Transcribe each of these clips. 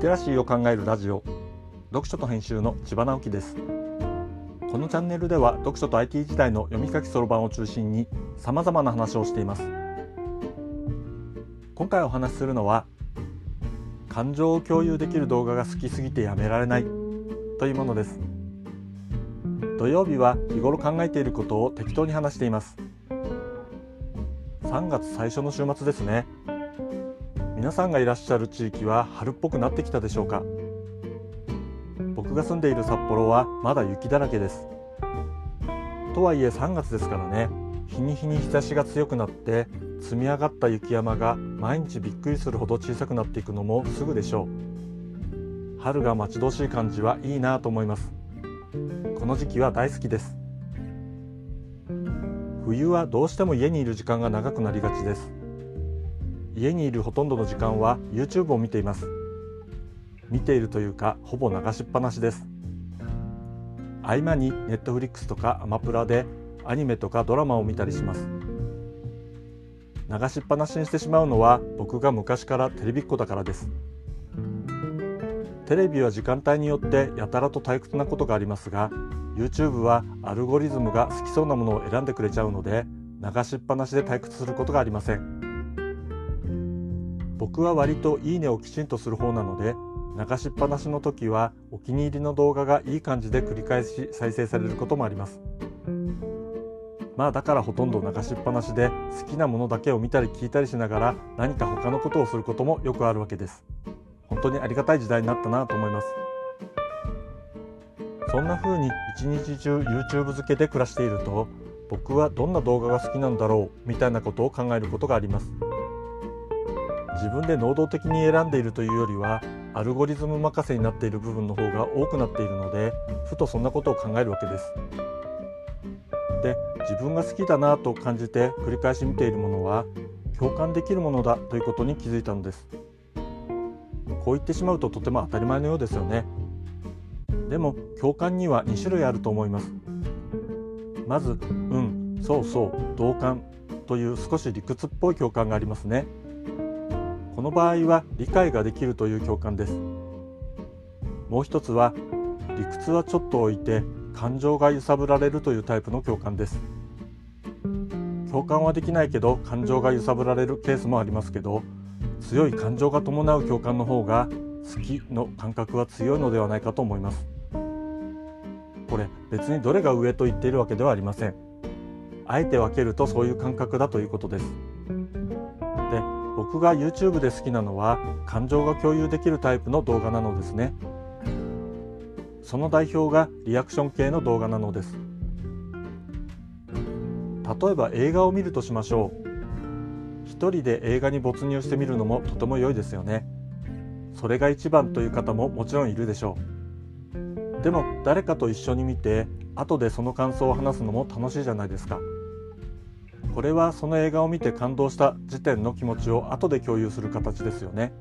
テラシーを考えるラジオ。読書と編集の千葉直樹です。このチャンネルでは読書と IT 時代の読み書きそろばんを中心に様々な話をしています。今回お話しするのは感情を共有できる動画が好きすぎてやめられないというものです。土曜日は日頃考えていることを適当に話しています。3月最初の週末ですね。皆さんがいらっしゃる地域は春っぽくなってきたでしょうか？僕が住んでいる札幌はまだ雪だらけです。とはいえ3月ですからね。日に日に日差しが強くなって積み上がった雪山が毎日びっくりするほど小さくなっていくのもすぐでしょう。春が待ち遠しい感じはいいなと思います。この時期は大好きです。冬はどうしても家にいる時間が長くなりがちです。家にいるほとんどの時間は YouTube を見ています。見ているというかほぼ流しっぱなしです。合間に Netflix とかアマプラでアニメとかドラマを見たりします。流しっぱなしにしてしまうのは僕が昔からテレビっ子だからです。テレビは時間帯によってやたらと退屈なことがありますが YouTube はアルゴリズムが好きそうなものを選んでくれちゃうので流しっぱなしで退屈することがありません。僕は割といいねをきちんとする方なので流しっぱなしの時はお気に入りの動画がいい感じで繰り返し再生されることもあります。まあだからほとんど流しっぱなしで好きなものだけを見たり聞いたりしながら何か他のことをすることもよくあるわけです。本当にありがたい時代になったなと思います。そんな風に一日中 YouTube 漬けで暮らしていると僕はどんな動画が好きなんだろうみたいなことを考えることがあります。自分で能動的に選んでいるというよりはアルゴリズム任せになっている部分の方が多くなっているのでふとそんなことを考えるわけです。で自分が好きだなと感じて繰り返し見ているものは共感できるものだということに気づいたのです。こう言ってしまうととても当たり前のようですよね。でも共感には2種類あると思います。まず、うん、そうそう、同感という少し理屈っぽい共感がありますね。この場合は理解ができるという共感です。もう一つは理屈はちょっと置いて感情が揺さぶられるというタイプの共感です。共感はできないけど感情が揺さぶられるケースもありますけど強い感情が伴う共感の方が好きの感覚は強いのではないかと思います。これ別にどれが上と言っているわけではありません。あえて分けるとそういう感覚だということです。僕が YouTube で好きなのは感情が共有できるタイプの動画なのですね。その代表がリアクション系の動画なのです。例えば映画を見るとしましょう。一人で映画に没入してみるのもとても良いですよね。それが一番という方ももちろんいるでしょう。でも誰かと一緒に見て後でその感想を話すのも楽しいじゃないですか。これはその映画を見て感動した時点の気持ちを後で共有する形ですよね。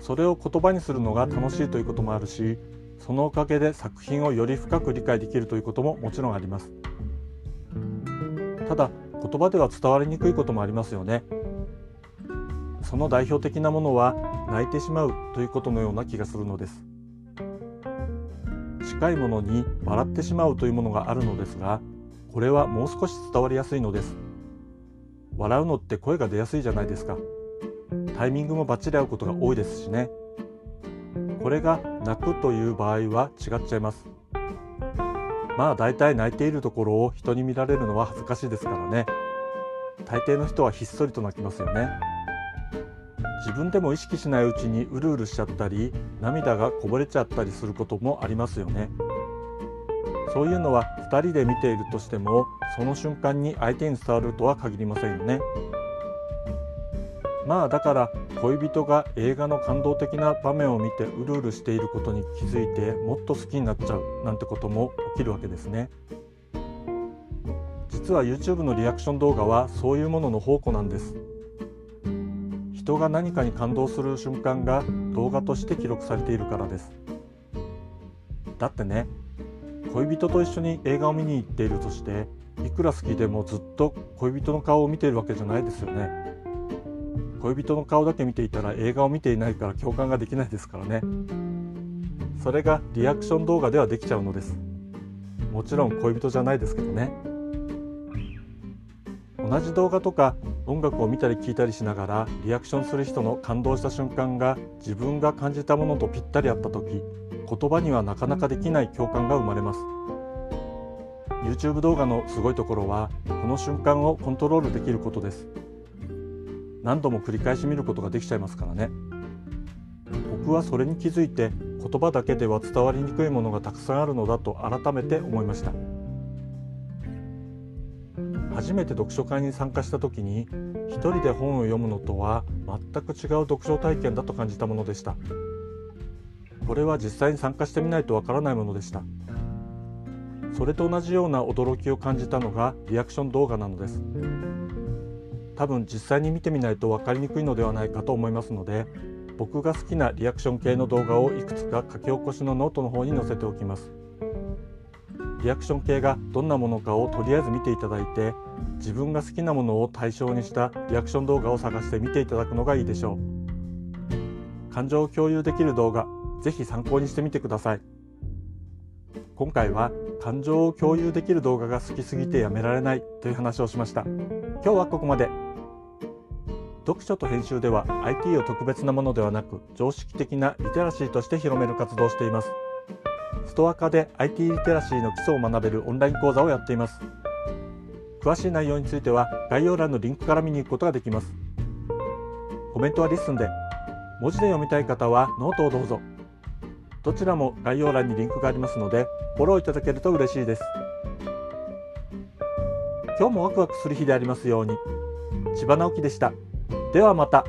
それを言葉にするのが楽しいということもあるしそのおかげで作品をより深く理解できるということももちろんあります。ただ言葉では伝わりにくいこともありますよね。その代表的なものは泣いてしまうということのような気がするのです。近いものに笑ってしまうというものがあるのですがこれはもう少し伝わりやすいのです。笑うのって声が出やすいじゃないですか。タイミングもバッチリ合うことが多いですしね。これが泣くという場合は違っちゃいます。まあ大体泣いているところを人に見られるのは恥ずかしいですからね。大抵の人はひっそりと泣きますよね。自分でも意識しないうちにうるうるしちゃったり涙がこぼれちゃったりすることもありますよね。そういうのは2人で見ているとしてもその瞬間に相手に伝わるとは限りませんよね。まあだから恋人が映画の感動的な場面を見てうるうるしていることに気づいてもっと好きになっちゃうなんてことも起きるわけですね。実は YouTube のリアクション動画はそういうものの宝庫なんです。人が何かに感動する瞬間が動画として記録されているからです。だってね恋人と一緒に映画を見に行っているとしていくら好きでもずっと恋人の顔を見ているわけじゃないですよね。恋人の顔だけ見ていたら映画を見ていないから共感ができないですからね。それがリアクション動画ではできちゃうのです。もちろん恋人じゃないですけどね。同じ動画とか音楽を見たり聞いたりしながらリアクションする人の感動した瞬間が自分が感じたものとぴったり合った時言葉にはなかなかできない共感が生まれます。YouTube 動画のすごいところはこの瞬間をコントロールできることです。何度も繰り返し見ることができちゃいますからね。僕はそれに気づいて言葉だけでは伝わりにくいものがたくさんあるのだと改めて思いました。初めて読書会に参加した時に一人で本を読むのとは全く違う読書体験だと感じたものでした。これは実際に参加してみないとわからないものでした。それと同じような驚きを感じたのがリアクション動画なのです。多分実際に見てみないと分かりにくいのではないかと思いますので僕が好きなリアクション系の動画をいくつか書き起こしのノートの方に載せておきます。リアクション系がどんなものかをとりあえず見ていただいて自分が好きなものを対象にしたリアクション動画を探して見ていただくのがいいでしょう。感情を共有できる動画ぜひ参考にしてみてください。今回は感情を共有できる動画が好きすぎてやめられないという話をしました。今日はここまで。読書と編集では IT を特別なものではなく常識的なリテラシーとして広める活動をしています。ストアカで IT リテラシーの基礎を学べるオンライン講座をやっています。詳しい内容については概要欄のリンクから見に行くことができます。コメントは LISTEN で。文字で読みたい方はノートをどうぞ。どちらも概要欄にリンクがありますのでフォローいただけると嬉しいです。今日もワクワクする日でありますように。千葉直樹でした。ではまた。